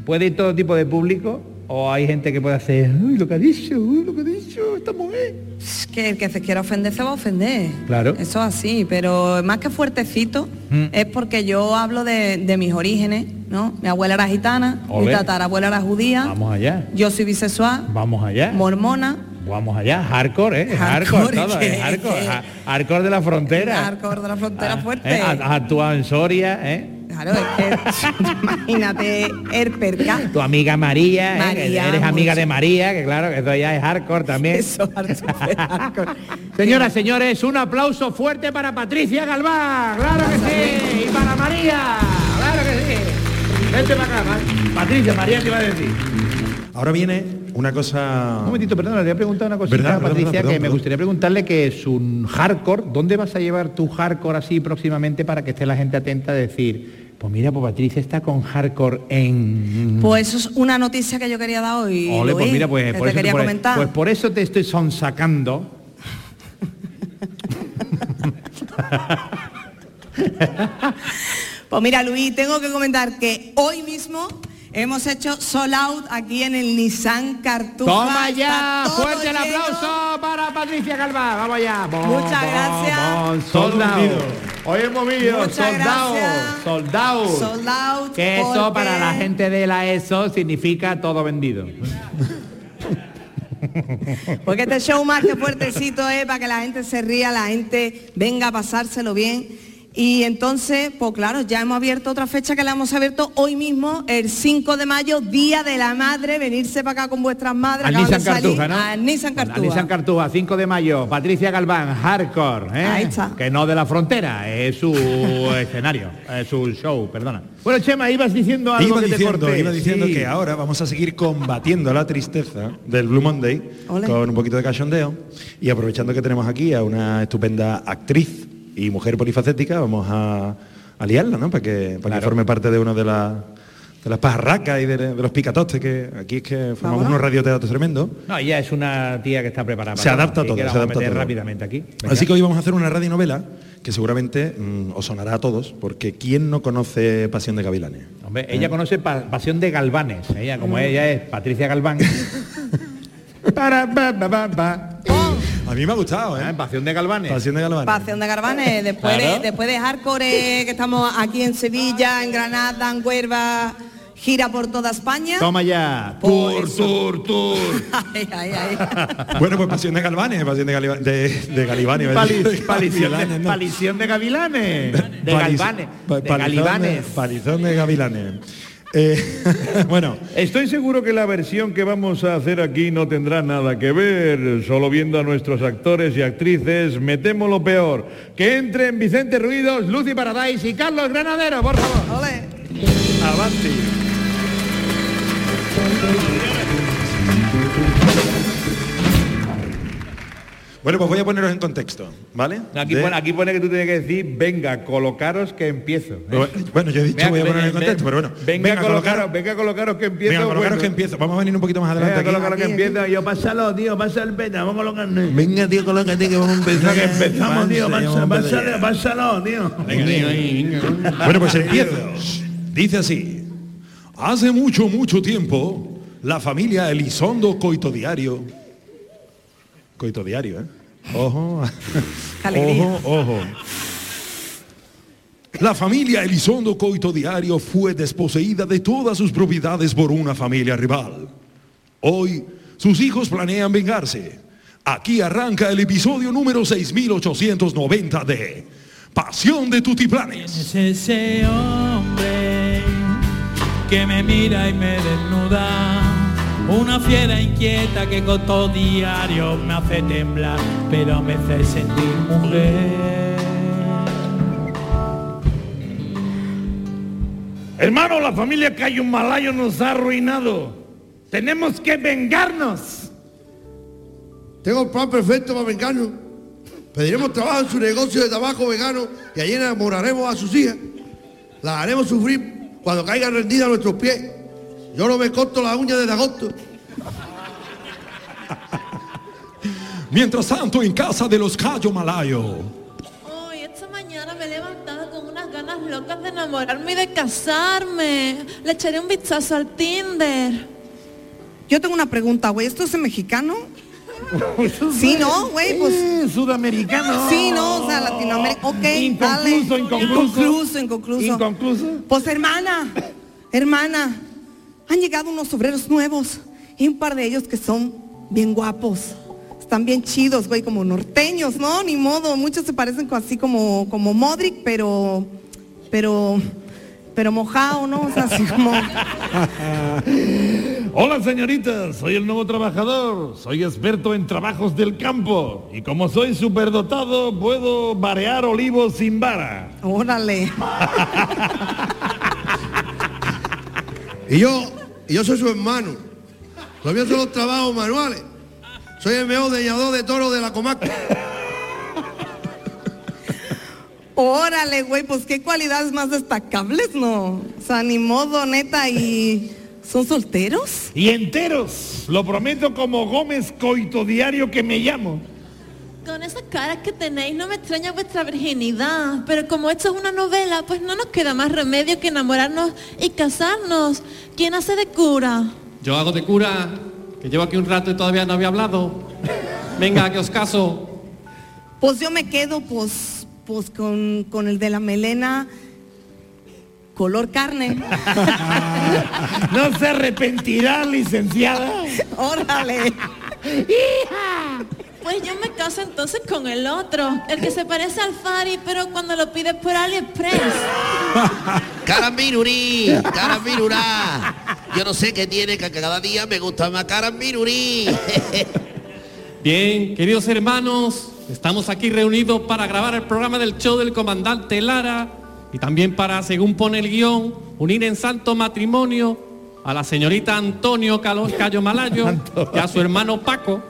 ¿Puede ir todo tipo de público? ¿O hay gente que puede hacer, uy, lo que ha dicho, uy, lo que ha dicho esta mujer? Es que el que se quiera ofender se va a ofender. Claro. Eso es así, pero más que fuertecito Mm. es porque yo hablo de, de mis orígenes, ¿no? Mi abuela era gitana, mi Ole. tatarabuela era judía, Vamos allá, yo soy bisexual, vamos allá. mormona, Vamos allá, hardcore, ¿eh? Hardcore, Hardcore, todo, que- ¿eh? Hardcore, hardcore de la frontera. hardcore de la frontera Ah, fuerte. ¿eh? Has actuado en Soria, ¿eh? Claro, es que imagínate el perca. Tu amiga María, ¿eh? Que María, eres amiga de María, que claro, que eso ya es hardcore también. Eso, hardcore, hardcore. Señoras, señores, un aplauso fuerte para Patricia Galván, claro que sí, y para María, claro que sí. Vente para acá, Ma- Patricia, María, ¿qué iba a decir? Ahora viene una cosa... Un momentito, perdón, le voy a preguntar una cosita ¿Verdad? a Perdón, Patricia, perdón, que me gustaría preguntarle que es un hardcore, ¿dónde vas a llevar tu hardcore así próximamente para que esté la gente atenta a decir, pues mira, pues Patricia está con hardcore en... Pues eso es una noticia que yo quería dar hoy. Ole, pues mira, pues que por, te eso te- quería por- comentar. pues por eso te estoy sonsacando. Pues mira, Luis, tengo que comentar que hoy mismo hemos hecho sold out aquí en el Nissan Cartuja. Toma ya, fuerte el lleno. aplauso para Patricia Galván, vamos allá. Bon, Muchas bon, gracias. bon. Hoy hemos Muchas soldado, soldado. Sold out. Que eso porque- para la gente de la ESO significa todo vendido. Porque este show más que fuertecito es para que la gente se ría, la gente venga a pasárselo bien. Y entonces, pues claro, ya hemos abierto otra fecha que la hemos abierto hoy mismo, el 5 de mayo, Día de la Madre, venirse para acá con vuestras madres. Al Nissan Cartuja, ¿no? Al Nissan Cartuja. Al Nissan Cartuja, 5 de mayo, Patricia Galván, hardcore, ¿eh? Ahí está. Que no de la frontera, es su escenario, es su show, perdona. Bueno, Chema, ibas diciendo algo Iba que te diciendo, corté. iba diciendo Sí. que ahora vamos a seguir combatiendo la tristeza del Blue Monday Ole. con un poquito de cachondeo y aprovechando que tenemos aquí a una estupenda actriz y mujer polifacética, vamos a, a liarla, ¿no? Para que, para Claro. que forme parte de una de las de las pajarracas y de, de los picatostes que aquí es que formamos Vámonos. unos radioteatros tremendos. No, ella es una tía que está preparada. Se adapta todo, se adapta a meter todo. rápidamente aquí. Venga. Así que hoy vamos a hacer una radionovela que seguramente mm, os sonará a todos, porque ¿quién no conoce Pasión de Gavilanes? Hombre, ella conoce pa- Pasión de Galvanes. Ella, como ella es Patricia Galván. Para. A mí me ha gustado, Ah, ¿eh? Pasión de Galvanes. Pasión de Gavilanes. Pasión de Garbanes, después, Claro. de, después de Hardcore, que estamos aquí en Sevilla, en Granada, en Huelva, gira por toda España. Toma ya. Pues Tour, tour, tour. Ay, ay, ay. Bueno, pues Pasión de Galvanes, Pasión de, Galiva- de, de Pali- decir. palición, de, palición de Gavilanes. De Galvanes. De palizón Galivanes. Palizón de Gavilanes. Eh, bueno, Estoy seguro que la versión que vamos a hacer aquí no tendrá nada que ver. Solo viendo a nuestros actores y actrices, me temo lo peor. Que entren Vicente Ruidos, Lucy Paradise y Carlos Granadero, por favor. Avanti. Bueno, pues voy a poneros en contexto, ¿vale? Aquí, De- pone, aquí pone que tú tienes que decir, venga, colocaros que empiezo. ¿eh? Bueno, yo he dicho Venga, voy a poner en contexto, ven- pero bueno. Venga, Venga, colocaros, colocar- venga, colocaros que empiezo. Venga, colocaros bueno. que empiezo. Vamos a venir un poquito más adelante Venga, aquí. colocaros que empiezo. Yo, pásalo, tío, pasa el peta, vamos a colocarnos. Venga, tío, colócate que vamos a empezar. que empezamos, tío, empezar pásalo, pásalo, tío. Bueno, pues empiezo. Dice así. Hace mucho, mucho tiempo, la familia Elizondo Coito Diario. Coito Diario, ¿eh? Ojo. Ojo, ojo. La familia Elizondo Coito Diario fue desposeída de todas sus propiedades por una familia rival. Hoy, sus hijos planean vengarse. Aquí arranca el episodio número 6890 de Pasión de Tutiplanes. Es ese hombre que me mira y me desnuda. Una fiera inquieta que con todo diario me hace temblar, pero me hace sentir mujer. Hermano, la familia Cayo Malayo nos ha arruinado. Tenemos que vengarnos. Tengo el plan perfecto para vengarnos. Pediremos trabajo en su negocio de tabaco vegano y allí enamoraremos a sus hijas. Las haremos sufrir cuando caigan rendidas a nuestros pies. Yo no me corto las uñas desde agosto. Mientras tanto, en casa de los Cayo Malayo. Hoy, esta mañana me he levantado con unas ganas locas de enamorarme y de casarme. Le echaré un vistazo al Tinder. Yo tengo una pregunta, güey. ¿Esto es en mexicano? Sí, ¿no, güey? Pues Eh, sudamericano. sí, no, o sea, Latinoamérica. Ok, dale. Inconcluso, inconcluso. Inconcluso, inconcluso. Inconcluso. Pues hermana, hermana, han llegado unos obreros nuevos y un par de ellos que son bien guapos. Están bien chidos, güey, como norteños, ¿no? Ni modo, muchos se parecen así como, como Modric, pero, pero, pero mojado, ¿no? O sea, así como... Hola señorita, soy el nuevo trabajador, soy experto en trabajos del campo y como soy superdotado puedo varear olivos sin vara. Órale. Y yo, y yo soy su hermano. Los míos son los trabajos manuales. Soy el mejor deñador de toro de la comarca. Órale, güey, pues qué cualidades más destacables, ¿no? O sea, ni modo, neta, y... ¿Son solteros? Y enteros, lo prometo como Gómez Coito Diario que me llamo. Con esas caras que tenéis no me extraña vuestra virginidad, pero como esto es una novela, pues no nos queda más remedio que enamorarnos y casarnos. ¿Quién hace de cura? Yo hago de cura, que llevo aquí un rato y todavía no había hablado. Venga, que os caso. Pues yo me quedo, pues, pues con, con el de la melena color carne. No se arrepentirá, licenciada. Órale. Pues yo me caso entonces con el otro, el que se parece al Fari, pero cuando lo pides por AliExpress. Carambirurí, carambirurá. Yo no sé qué tiene, que cada día me gusta más carambirurí. Bien, queridos hermanos, estamos aquí reunidos para grabar el programa del show del comandante Lara y también para, según pone el guion, unir en santo matrimonio a la señorita Antonio Cayo Malayo y a su hermano Paco.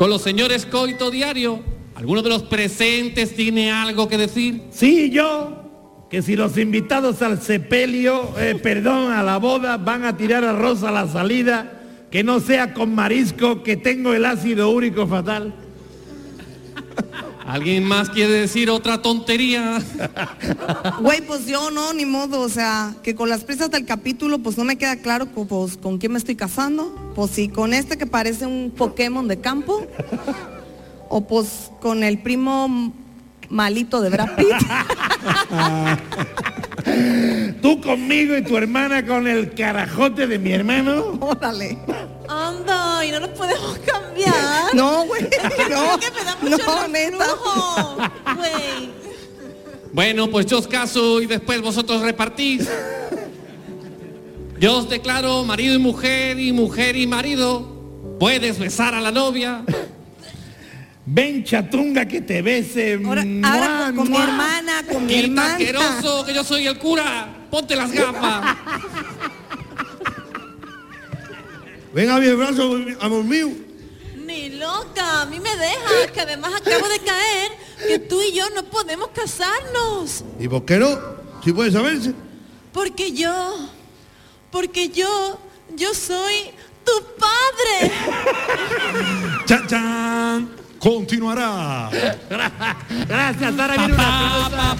Con los señores Coito Diario, ¿alguno de los presentes tiene algo que decir? Sí, yo, que si los invitados al sepelio, eh, perdón, a la boda, van a tirar arroz a la salida, que no sea con marisco, que tengo el ácido úrico fatal. ¿Alguien más quiere decir otra tontería? Güey, pues yo no, ni modo, o sea, que con las prisas del capítulo, pues no me queda claro pues, con quién me estoy casando. Pues si con este que parece un Pokémon de campo, o pues con el primo malito de Brad Pitt. Tú conmigo y tu hermana con el carajote de mi hermano. Órale. Anda, y no nos podemos cambiar. No, güey, no, que me da mucho no, neta. reflujo, güey. Bueno, pues yo os caso y después vosotros repartís. Yo os declaro marido y mujer y mujer y marido. Puedes besar a la novia. Ven chatunga que te bese. Ahora, Mua, ahora con, con mi hermana, con mi hermana. asqueroso, que yo soy el cura. Ponte las gafas. Ven a mi brazo, amor mío. Ni loca, a mí me deja, que además acabo de caer, que tú y yo no podemos casarnos. ¿Y por qué no? Si puede saberse. Porque yo, porque yo, yo soy tu padre. ¡Chan, chan! Continuará. Gracias, ahora viene una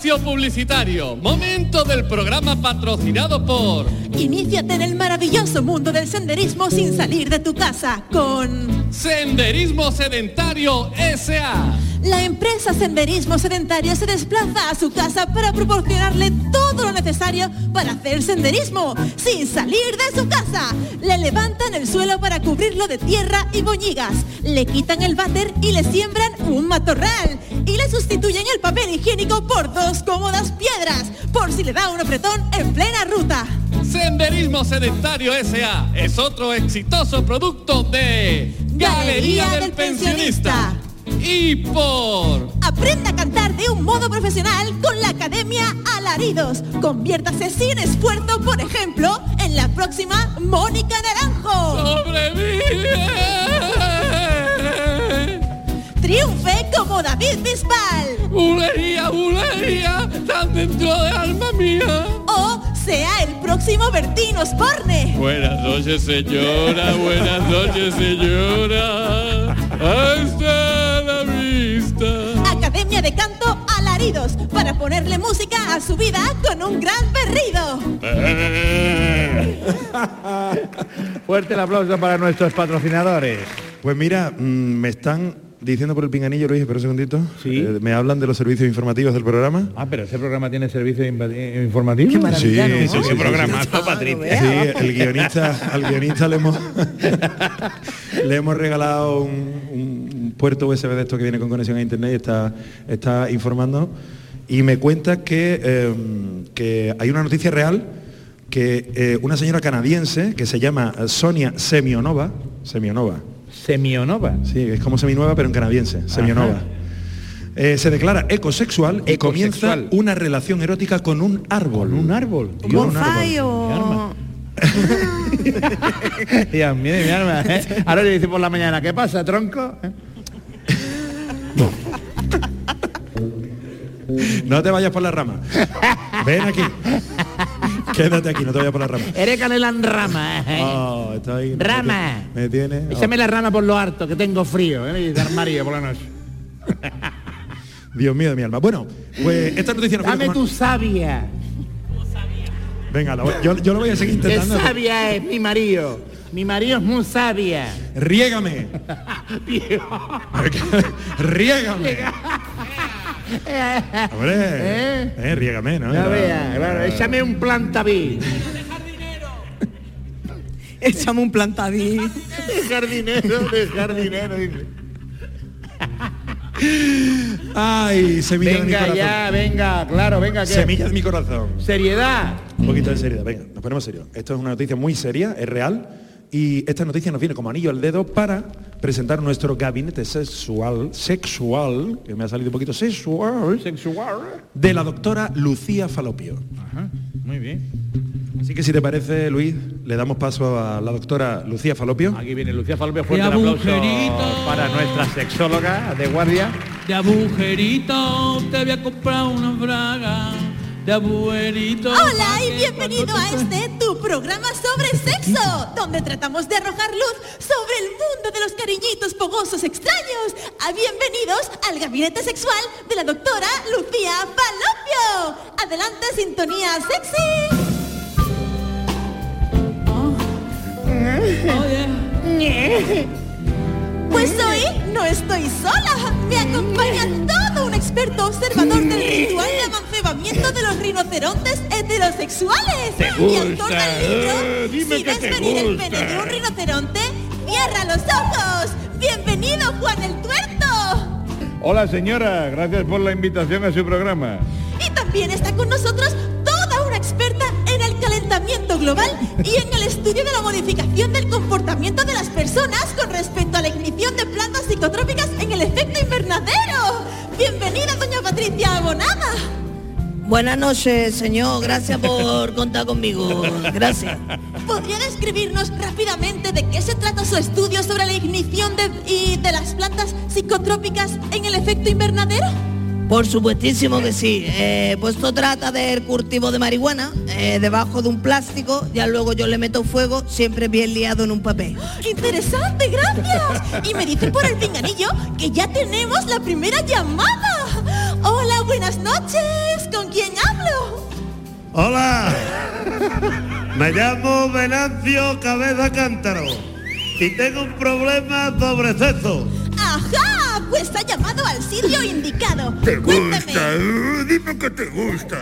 Espacio publicitario. Momento del programa patrocinado por Iníciate en el maravilloso mundo del senderismo sin salir de tu casa con Senderismo Sedentario SA. la empresa Senderismo Sedentario se desplaza a su casa para proporcionarle todo lo necesario para hacer senderismo sin salir de su casa. Le levantan el suelo para cubrirlo de tierra y boñigas. Le quitan el váter y le siembran un matorral. Y le sustituyen el papel higiénico por dos cómodas piedras, por si le da un apretón en plena ruta. Senderismo Sedentario SA es otro exitoso producto de Galería del Pensionista. Y por Aprenda a cantar de un modo profesional con la Academia Alaridos. Conviértase sin esfuerzo, por ejemplo, en la próxima Mónica Naranjo. Sobrevive. Triunfe como David Bisbal. Bulería, bulería, tan dentro de alma mía. O sea el próximo Bertín Osborne. Buenas noches, señora. Buenas noches, señora. Hasta la vista. Academia de Canto Alaridos. Para ponerle música a su vida con un gran berrido. Fuerte el aplauso para nuestros patrocinadores. Pues mira, mm, me están diciendo por el pinganillo, Luis, espera un segundito. Sí. Eh, me hablan de los servicios informativos del programa. Ah, pero ese programa tiene servicio inva- eh, informativo. Sí, sí, sí, sí, programa, sí. Patricia. Sí, el guionista, al guionista le hemos le hemos regalado un, un puerto USB de esto que viene con conexión a internet y está, está informando. Y me cuenta que, eh, que hay una noticia real que eh, una señora canadiense que se llama Sonia Semionova, Semionova, Semionova. sí, es como seminueva pero en canadiense, Semionova. Eh, se declara ecosexual y comienza una relación erótica con un árbol. Un árbol. Un Dios, mío, mi alma. ¿eh? Ahora le dice por la mañana, ¿qué pasa, tronco? ¿Eh? No te vayas por la rama. Ven aquí. Quédate aquí, no te vayas por la rama. Eres canela en rama. ¿eh? Oh, estoy- Rama. Me tiene. oh, Échame la rama por lo harto, que tengo frío, ¿eh? De armario por la noche. Dios mío de mi alma. Bueno, pues esta noticia viene Dame tu sabia. Venga, lo yo, yo lo voy a seguir Qué intentando. sabia es mi marido. Mi marido es muy sabia. Riégame. Riégame. Hombre, ¿Eh? eh, riégame, ¿no? Ya Era- vea, claro, échame un plantaví. Échame un plantadín. De jardinero, de jardinero, dice. Ay, semilla de mi Venga corazón. ya, venga, claro, venga. que- Semilla de mi corazón. Seriedad. Un poquito de seriedad, venga, nos ponemos serios. Esto es una noticia muy seria, es real, y esta noticia nos viene como anillo al dedo para presentar nuestro gabinete sexual, sexual, que me ha salido un poquito sexual, Sexual. de la doctora Lucía Falopio. Ajá, muy bien. Así que si te parece, Luis, le damos paso a la doctora Lucía Falopio. Aquí viene Lucía Falopio, fuerte De el aplauso para nuestra sexóloga de guardia. De agujerito te voy a comprar una braga. De agujerito. Hola y bienvenido a te- este tu programa sobre sexo, donde tratamos de arrojar luz sobre el mundo de los cariñitos fogosos extraños. Ah, bienvenidos al gabinete sexual de la doctora Lucía Falopio. Adelante, sintonía sexy. Oye, Pues hoy no estoy sola, me un experto observador del ritual de amancebamiento de los rinocerontes heterosexuales. y autor del libro, Eh, dime si que ves te venir el gusta. pene de un rinoceronte, cierra los ojos. Bienvenido, Juan el Tuerto. Hola señora, gracias por la invitación a su programa. Y también está con nosotros toda una experta en el calentamiento global y en el estudio de la modificación del comportamiento de las personas con respecto a la ignición de plantas psicotrópicas en el efecto invernadero. Bienvenida, doña Patricia Abonada. Buenas noches, señor. Gracias por contar conmigo. Gracias. ¿Podría describirnos rápidamente de qué se trata su estudio sobre la ignición de, y de las plantas psicotrópicas en el efecto invernadero? Por supuestísimo que sí. Eh, pues esto trata del cultivo de marihuana eh, debajo de un plástico. Ya luego yo le meto fuego, siempre bien liado en un papel. Interesante, gracias. Y me dicen por el pinganillo que ya tenemos la primera llamada. Hola, buenas noches. ¿Con quién hablo? Hola. Me llamo Venancio Cabeza Cántaro y tengo un problema sobre sexo. Ajá, pues ha llamado al sitio indicado. ¿Te Cuéntame. gusta? Uh, dime que te gusta.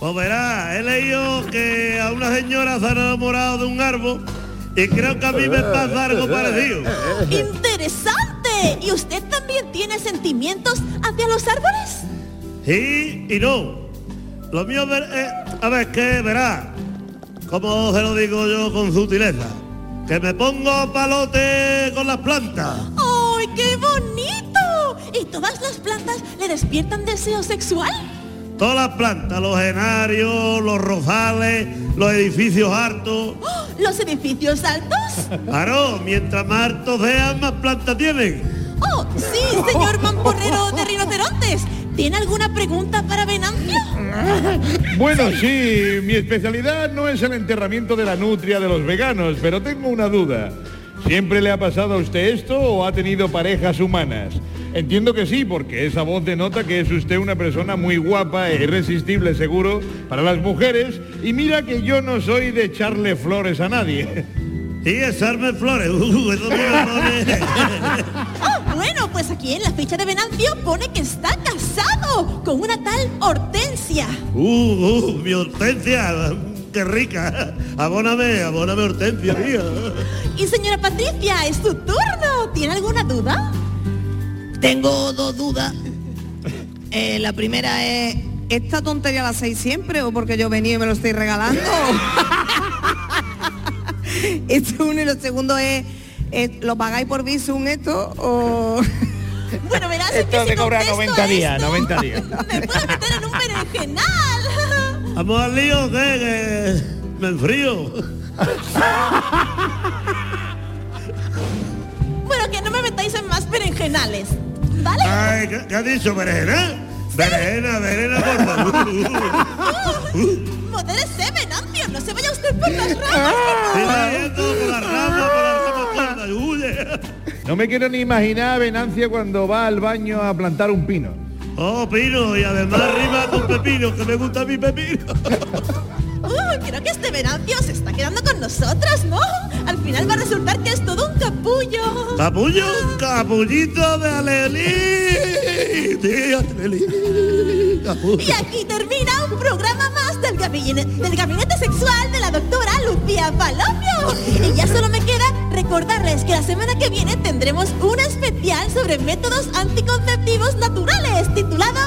Pues verá, he leído que a una señora se ha enamorado de un árbol y creo que a mí me pasa algo parecido. Interesante. ¿Y usted también tiene sentimientos hacia los árboles? Sí y no. Lo mío ver- eh, a ver, que verá, como se lo digo yo con sutileza, que me pongo palote con las plantas. ¡Ay, qué bonito! ¿Y todas las plantas le despiertan deseo sexual? Todas las plantas, los genarios, los rosales, los edificios hartos. ¡Oh! ¿Los edificios altos? Claro, mientras más hartos sean, más plantas tienen. ¡Oh, sí, señor mamporrero de rinocerontes! ¿Tiene alguna pregunta para Venancio? Bueno, sí, mi especialidad no es el enterramiento de la nutria de los veganos, pero tengo una duda. ¿Siempre le ha pasado a usted esto o ha tenido parejas humanas? Entiendo que sí, porque esa voz denota que es usted una persona muy guapa e irresistible seguro para las mujeres y mira que yo no soy de echarle flores a nadie. Sí, echarme flores, uh, eso. Oh, bueno, pues aquí en la ficha de Venancio pone que está casado con una tal Hortensia. Uh, uh, mi hortensia, qué rica. Abóname, abóname hortensia, mía. Y señora Patricia, es tu turno. ¿Tiene alguna duda? Tengo dos dudas. Eh, la primera es, ¿esta tontería la hacéis siempre o porque yo venía y me lo estoy regalando? Esto es uno y lo segundo es, eh, ¿lo pagáis por Visum esto o...? Bueno, verás Esto que si cobra contesto 90 días, esto, 90 días. Me puedo meter en un berenjenal. Vamos al lío, que, que me enfrío. Bueno, que no me metáis en más berenjenales. ¿Vale? Ay, ¿qué, qué has dicho, berenjena? Berenjena, berenjena, por favor. Modérese, Venancio, no se vaya usted por las ramas. Por la rama, por la rama cuerda, y huye. No me quiero ni imaginar a Venancia cuando va al baño a plantar un pino. Oh, pino, y además arriba con pepino, que me gusta mi pepino. Uh, creo que este Venancio se está quedando con nosotras, ¿no? Al final va a resultar que es todo un capullo. Capullo, capullito de Alelí. Alelí. Capullo. Y aquí termina un programa más del gabinete, del gabinete sexual de la doctora Lucía Palomio. Y ya solo me queda recordarles que la semana que viene tendremos un especial sobre métodos anticonceptivos naturales titulado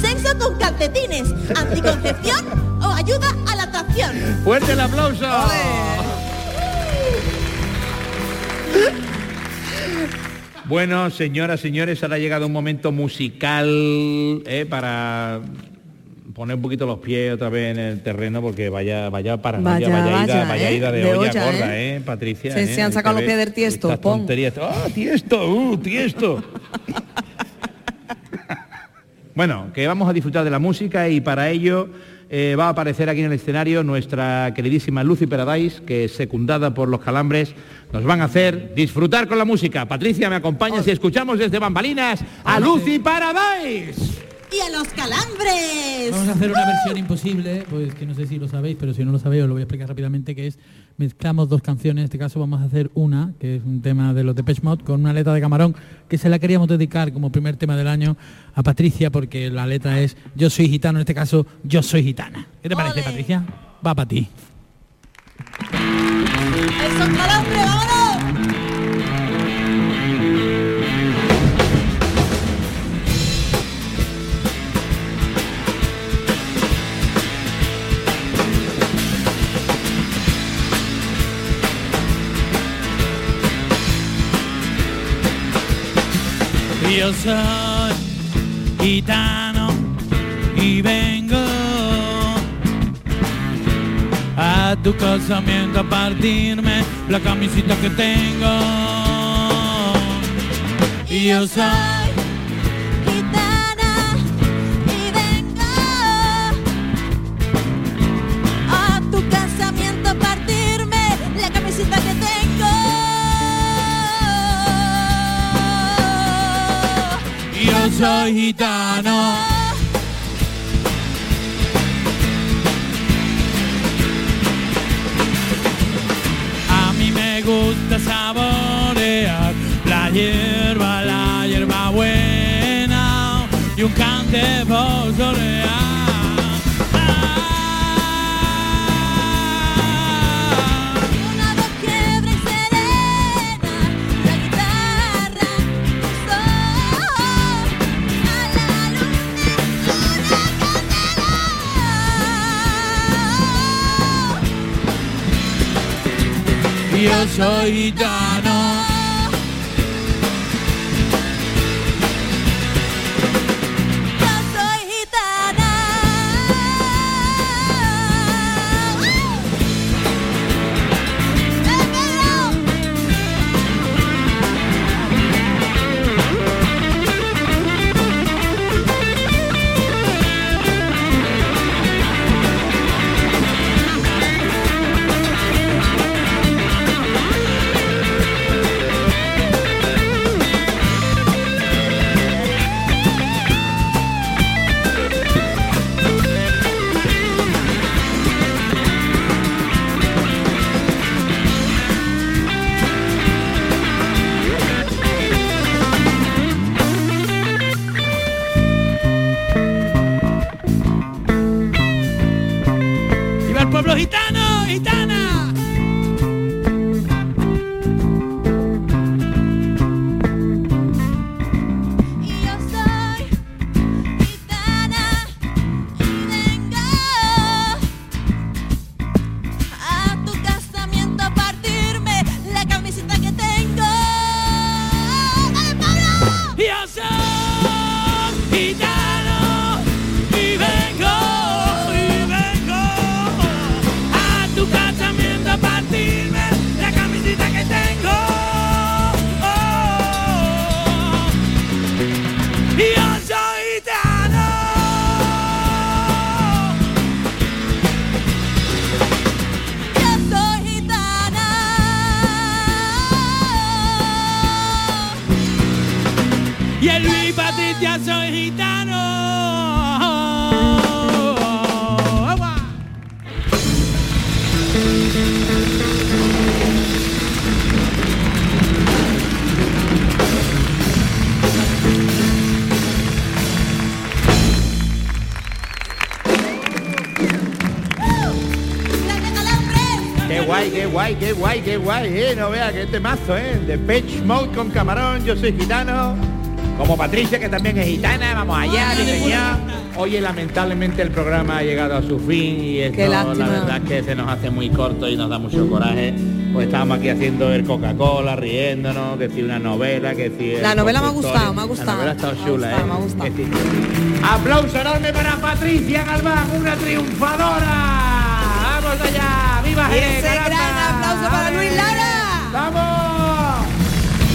Sexo con calcetines, anticoncepción o ayuda a la atracción. ¡Fuerte el aplauso! Bueno, señoras, señores, ahora ha llegado un momento musical eh, para poner un poquito los pies otra vez en el terreno porque vaya vaya para Vaya, vaya, ida, vaya, vaya ¿eh? ida de, De olla, olla, gorda, ¿eh? ¿eh? Patricia. Se- ¿eh? se han sacado los pies del tiesto, pon. tonterías. ¡Ah, tiesto! ¡Uh, tiesto! Bueno, que vamos a disfrutar de la música y para ello eh, va a aparecer aquí en el escenario nuestra queridísima Lucy Paradise, que secundada por los calambres nos van a hacer disfrutar con la música. Patricia, ¿me acompañas y escuchamos desde Bambalinas a Lucy Paradise? Y a los calambres. Vamos a hacer una versión imposible, pues que no sé si lo sabéis, pero si no lo sabéis os lo voy a explicar rápidamente, que es mezclamos dos canciones, en este caso vamos a hacer una, que es un tema de los de Mod, con una letra de camarón, que se la queríamos dedicar como primer tema del año a Patricia, porque la letra es Yo soy gitano, en este caso Yo soy gitana. ¿Qué te parece, Patricia? Va para ti. ¡Esos calambres, vámonos! Yo soy gitano y vengo a tu casamiento a partirme la camisita que tengo. Yo soy soy gitano. A mí me gusta saborear la hierba, la hierba buena y un cante por soy. Qué guay, qué guay, qué guay, eh. No vea que este mazo, eh. De Pitch Mode con camarón, yo soy gitano. Como Patricia, que también es gitana, vamos allá, señor. Oye, lamentablemente el programa ha llegado a su fin y esto la verdad es que se nos hace muy corto y nos da mucho coraje. Pues estábamos aquí haciendo el Coca-Cola, riéndonos, que si una novela, que si... La novela me ha gustado, me ha gustado. La novela ha estado Me ha chula, gustado, ¿eh? me ha gustado. Que sí. Aplauso enorme para Patricia Galván, una triunfadora. Vamos allá, Jerez, ese caramba. gran aplauso para. Luis Lara. ¡Vamos!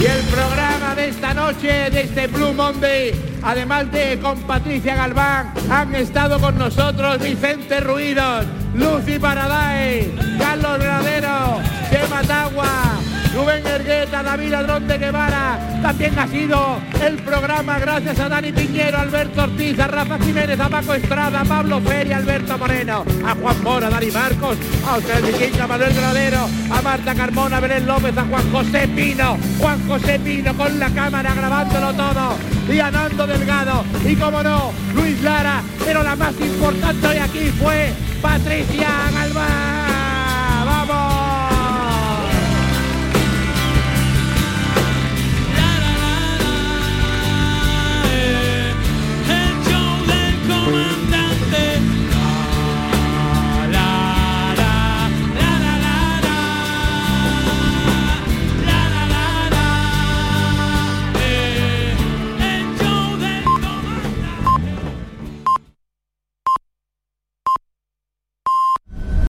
Y el programa de esta noche, de este Blue Monday, además de con Patricia Galván, han estado con nosotros Vicente Ruidos, Lucy Paradise, Carlos Gradero, Chema Tagua, Rubén Ergueta, David Ladrón de Guevara. También ha sido el programa gracias a Dani Piñero, Alberto Ortiz, a Rafa Jiménez, a Paco Estrada, a Pablo Feria, Alberto Moreno, a Juan Mora, Dani Marcos, a José Viquinca, Manuel Granadero, a Marta Carmona, Belén López, a Juan José Pino, Juan José Pino con la cámara grabándolo todo, y a Nando Delgado, y como no, Luis Lara, pero la más importante hoy aquí fue Patricia